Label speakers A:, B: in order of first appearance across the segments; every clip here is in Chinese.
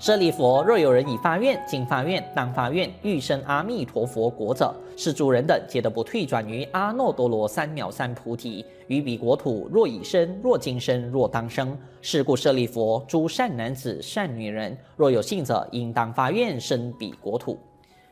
A: 舍利佛，若有人已发愿、经发愿、当发愿、欲生阿弥陀佛国者，是诸人等皆得不退转于阿耨多罗三藐三菩提。于彼国土，若已生，若今生，若当生。是故舍利佛，诸善男子、善女人，若有信者，应当发愿生彼国土。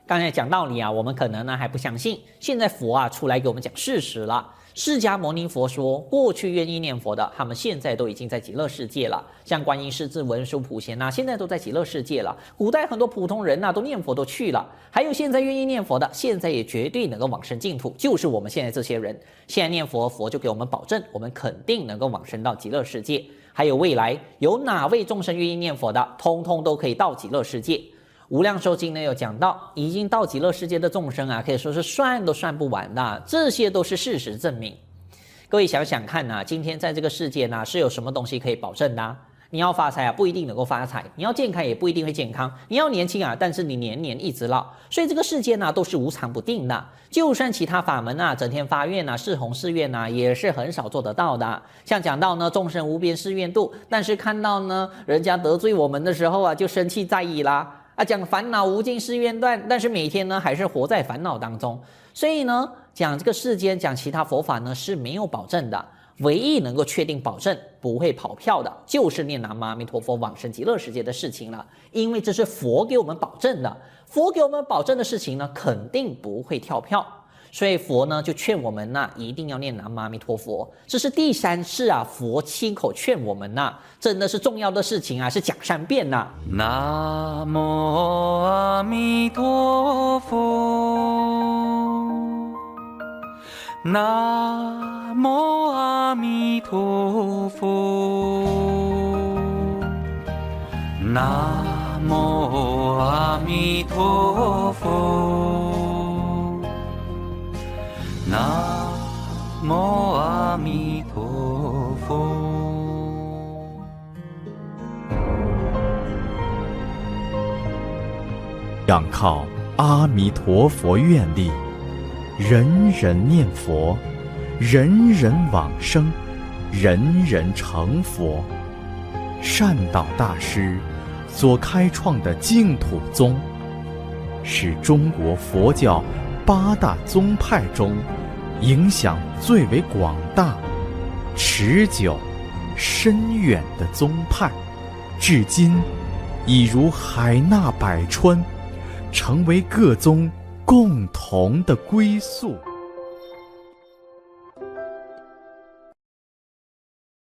A: 刚才讲道理啊，我们可能呢还不相信，现在佛啊出来给我们讲事实了。释迦牟尼佛说，过去愿意念佛的，他们现在都已经在极乐世界了。像观音、势至、文殊、普贤呐，现在都在极乐世界了。古代很多普通人呐，都念佛都去了。还有现在愿意念佛的，现在也绝对能够往生净土，就是我们现在这些人。现在念佛，佛就给我们保证，我们肯定能够往生到极乐世界。还有未来有哪位众生愿意念佛的，通通都可以到极乐世界。无量寿经呢有讲到，已经到极乐世界的众生啊，可以说是算都算不完的。这些都是事实证明。各位想想看呐、啊，今天在这个世界呢，是有什么东西可以保证的？你要发财啊，不一定能够发财；你要健康，也不一定会健康；你要年轻啊，但是你年年一直老。所以这个世界呢，都是无常不定的。就算其他法门啊，整天发愿啊，誓弘誓愿呐，也是很少做得到的。像讲到呢，众生无边誓愿度，但是看到呢，人家得罪我们的时候啊，就生气在意啦。啊，讲烦恼无尽是愿断，但是每天呢还是活在烦恼当中。所以呢，讲这个世间讲其他佛法呢是没有保证的，唯一能够确定保证不会跑票的，就是念南无阿弥陀佛往生极乐世界的事情了。因为这是佛给我们保证的，佛给我们保证的事情呢，肯定不会跳票。所以佛呢就劝我们呐、一定要念南无阿弥陀佛。这是第三次啊，佛亲口劝我们呐、真的是重要的事情啊，是讲三遍呐、啊。
B: 南无阿弥陀佛，南无阿弥陀佛，南无阿弥陀佛。南无阿弥陀佛。
C: 仰靠阿弥陀佛愿力，人人念佛，人人往生，人人成佛。善导大师所开创的净土宗，是中国佛教八大宗派中，影响最为广大、持久、深远的宗派，至今已如海纳百川，成为各宗共同的归宿。